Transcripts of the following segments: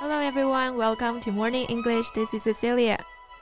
Hello everyone, welcome to Morning English. This is Cecilia.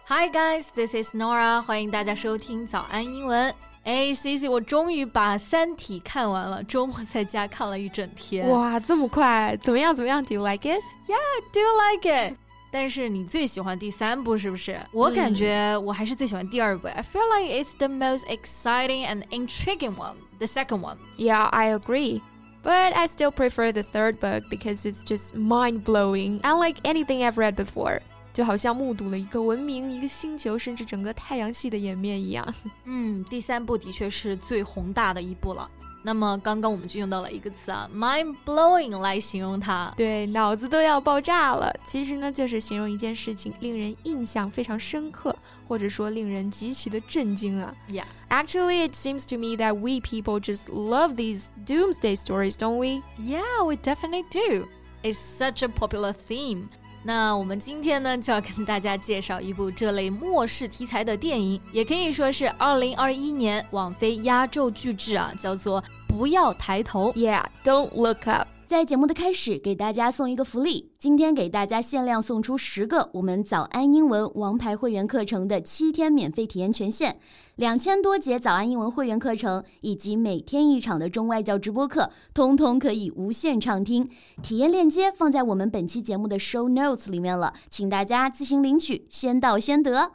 Hi guys, this is Norah. 欢迎大家收听早安英文。哎，Cici，我终于把《三体》看完了，周末在家看了一整天。哇，这么快？怎么样？怎么样？Do you like it? Yeah, do you like it. 但是你最喜欢第三部是不是？我感觉我还是最喜欢第二部。I feel like it's the most exciting and intriguing one, the second one. Yeah, I agree. But I still prefer the third book because it's just mind blowing, unlike anything I've read before. 就好像目睹了一个文明、一个星球，甚至整个太阳系的演变一样。嗯，第三部的确是最宏大的一部了。 那么刚刚我们就用到了一个词啊，mind blowing 来形容它。对，脑子都要爆炸了。其实呢，就是形容一件事情令人印象非常深刻，或者说令人极其的震惊啊。Yeah. Actually, it seems to me that we people just love these doomsday stories, don't we? Yeah, we definitely do. It's such a popular theme. 那我们今天呢，就要跟大家介绍一部这类末世题材的电影，也可以说是二零二一年网飞压轴巨制啊，叫做《不要抬头》。Yeah, don't look up. 在节目的开始，给大家送一个福利。今天给大家限量送出十个我们早安英文王牌会员课程的七天免费体验权限，两千多节早安英文会员课程以及每天一场的中外教直播课，通通可以无限畅听。体验链接放在我们本期节目的 show notes 里面了，请大家自行领取，先到先得。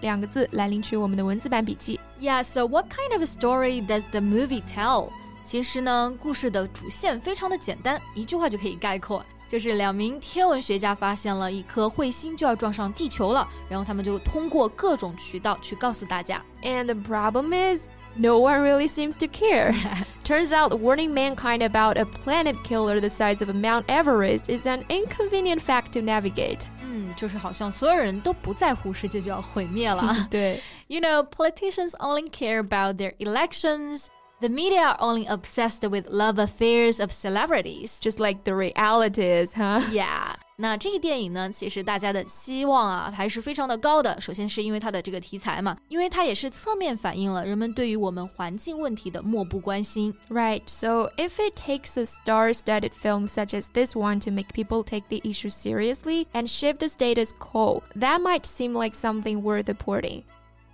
两个字来领取我们的文字版笔记。Yeah, so what kind of a story does the movie tell? 其实呢，故事的主线非常的简单，一句话就可以概括，就是两名天文学家发现了一颗彗星就要撞上地球了，然后他们就通过各种渠道去告诉大家。And the problem is. No one really seems to care. Turns out warning mankind about a planet killer the size of Mount Everest is an inconvenient fact to navigate. 嗯，就是好像所有人都不在乎世界就要毁灭了。对，You know, politicians only care about their elections. The media are only obsessed with love affairs of celebrities, just like the reality is, huh? Yeah. 那这个电影呢，其实大家的期望啊还是非常的高的。首先是因为它的这个题材嘛，因为它也是侧面反映了人们对于我们环境问题的漠不关心。Right. So if it takes a star-studded film such as this one to make people take the issue seriously and shift the status quo, that might seem like something worth reporting.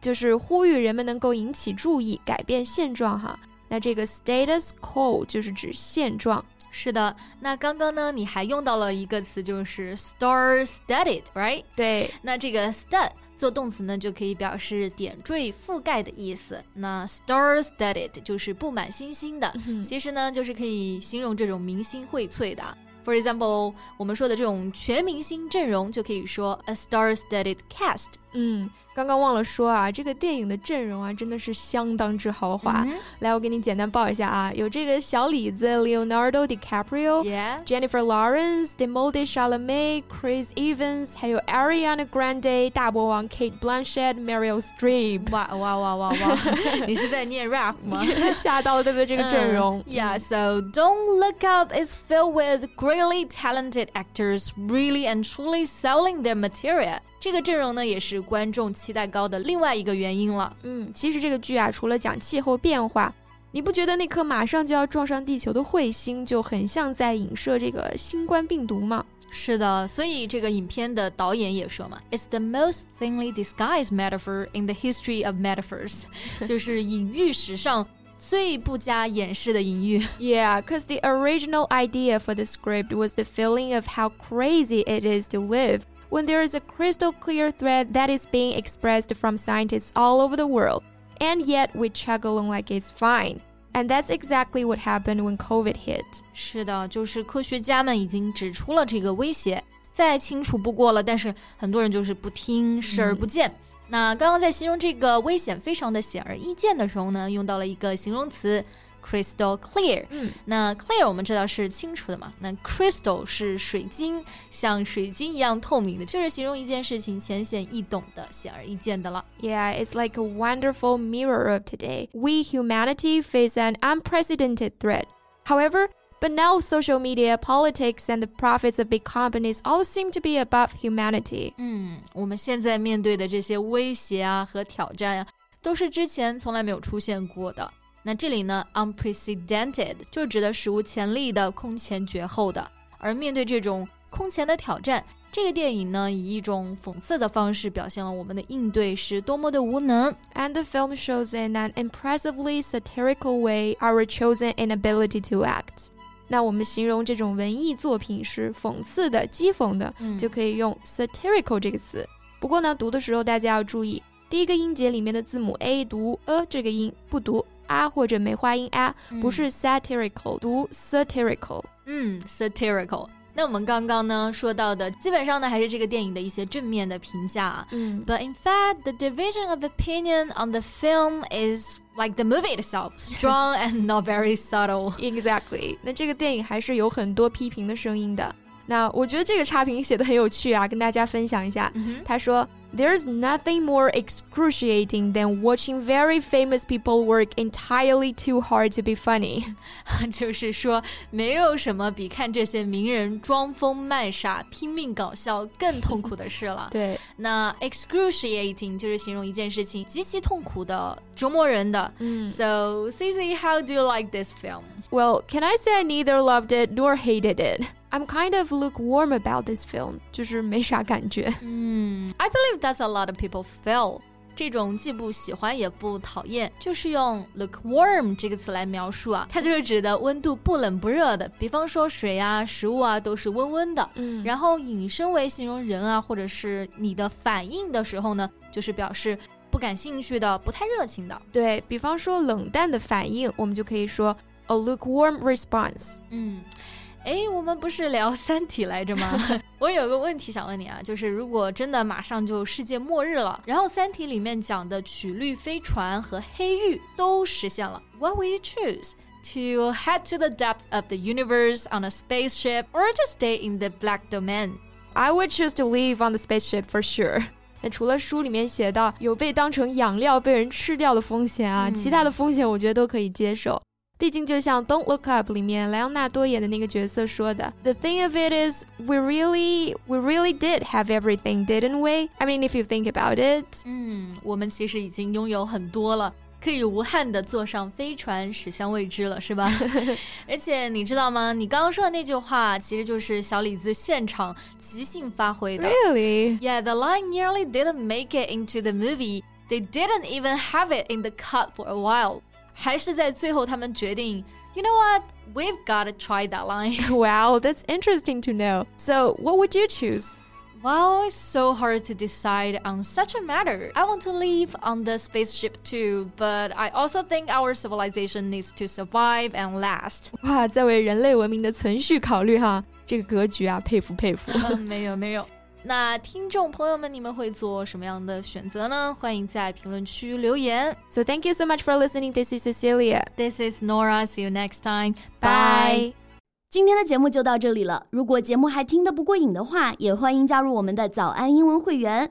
就是呼吁人们能够引起注意，改变现状哈。 那这个 status quo 就是指现状。是的，那刚刚呢，你还用到了一个词，就是 star-studded，right？对，那这个 stud 做动词呢，就可以表示点缀、覆盖的意思。那 star-studded 就是布满星星的，其实呢，就是可以形容这种明星荟萃的。For example，我们说的这种全明星阵容，就可以说 a star-studded cast。嗯，刚刚忘了说啊，这个电影的阵容啊，真的是相当之豪华。Mm hmm. 来，我给你简单报一下啊，有这个小李子 Leonardo DiCaprio、Jennifer Lawrence、Timothée Chalamet、Chris Evans，还有 Ariana Grande、大魔王 Cate Blanchett、Meryl Streep。哇哇哇哇哇！你是在念 rap 吗？吓到了，对不对？这个阵容。Um, yeah, so Don't Look Up is filled with greatly talented actors, really and truly selling their material. 这个阵容呢，也是。观众期待高的另外一个原因了。嗯，其实这个剧啊，除了讲气候变化，你不觉得那颗马上就要撞上地球的彗星就很像在影射这个新冠病毒吗？是的，所以这个影片的导演也说嘛，It's the most thinly disguised metaphor in the history of metaphors，就是隐喻史上最不加掩饰的隐喻。 Yeah, because the original idea for the script was the feeling of how crazy it is to live when there is a crystal clear thread that is being expressed from scientists all over the world, and yet we chug along like it's fine. And that's exactly what happened when COVID hit. 是的，就是科学家们已经指出了这个威胁，再清楚不过了，但是很多人就是不听，视而不见。那刚刚在形容这个危险非常的显而易见的时候呢，用到了一个形容词 crystal clear。嗯，那 clear 我们知道是清楚的嘛，那 crystal 是水晶，像水晶一样透明的，就是形容一件事情浅显易懂的、显而易见的了。 Yeah, it's like a wonderful mirror of today. We humanity face an unprecedented threat. However, but now social media, politics, and the profits of big companies all seem to be above humanity. 嗯，我们现在面对的这些威胁啊和挑战呀、都是之前从来没有出现过的。 那这里呢，unprecedented 就指的史无前例的、空前绝后的。而面对这种空前的挑战。这个电影呢，以一种讽刺的方式表现了我们的应对是多么的无能。And the film shows in an impressively satirical way our chosen inability to act. 那我们形容这种文艺作品是讽刺的、讥讽的，嗯、就可以用 satirical 这个词。不过呢，读的时候大家要注意，第一个音节里面的字母 a 读 a 这个音，不读 a 或者梅花音啊、嗯、不是 satirical，读 satirical。嗯，satirical。那我们刚刚呢说到的，基本上呢还是这个电影的一些正面的评价啊。嗯，But in fact, the division of opinion on the film is like the movie itself, strong and not very subtle. Exactly. 那这个电影还是有很多批评的声音的。那我觉得这个差评写的很有趣啊，跟大家分享一下。嗯、他说。There's nothing more excruciating than watching very famous people work entirely too hard to be funny 就是说，没有什么比看这些名人装疯卖傻、拼命搞笑更痛苦的事了。对，那 excruciating 就是形容一件事情极其痛苦的、折磨人的。嗯 So, Cici, how do you like this film? Well, can I say I neither loved it nor hated it? I'm kind of lukewarm about this film，就是没啥感觉。嗯，I believe that's a lot of people feel。这种既不喜欢也不讨厌，就是用 lukewarm 这个词来描述啊，它就是指的温度不冷不热的。比方说水啊、食物啊都是温温的。嗯，然后引申为形容人啊，或者是你的反应的时候呢，就是表示不感兴趣的、不太热情的。对比方说冷淡的反应，我们就可以说 a lukewarm response。嗯。哎，我们不是聊《三体》来着吗？我有个问题想问你啊，就是如果真的马上就世界末日了，然后《三体》里面讲的曲率飞船和黑域都实现了，What will you choose? To head to the depth of the universe on a spaceship, or to stay in the black domain? I would choose to live on the spaceship for sure. 那除了书里面写到有被当成养料被人吃掉的风险啊，嗯、其他的风险我觉得都可以接受。毕竟，就像《Don't Look Up》里面莱昂纳多演的那个角色说的，The thing of it is, we really, we really did have everything, didn't we? I mean, if you think about it，嗯，我们其实已经拥有很多了，可以无憾的坐上飞船驶向未知了，是吧？而且你知道吗？你刚刚说的那句话，其实就是小李子现场即兴发挥的。 Really? Yeah, the line nearly didn't make it into the movie. They didn't even have it in the cut for a while. 还是在最后，他们决定，You know what? We've got to try that line. Wow, that's interesting to know. So, what would you choose? Wow, it's so hard to decide on such a matter. I want to live on the spaceship too, but I also think our civilization needs to survive and last. 哇，在为人类文明的存续考虑哈，这个格局啊，佩服佩服。没有没有。 那听众朋友们，你们会做什么样的选择呢？欢迎在评论区留言。So thank you so much for listening. This is Cecilia. This is Nora. See you next time. Bye. 今天的节目就到这里了。如果节目还听得不过瘾的话，也欢迎加入我们的早安英文会员。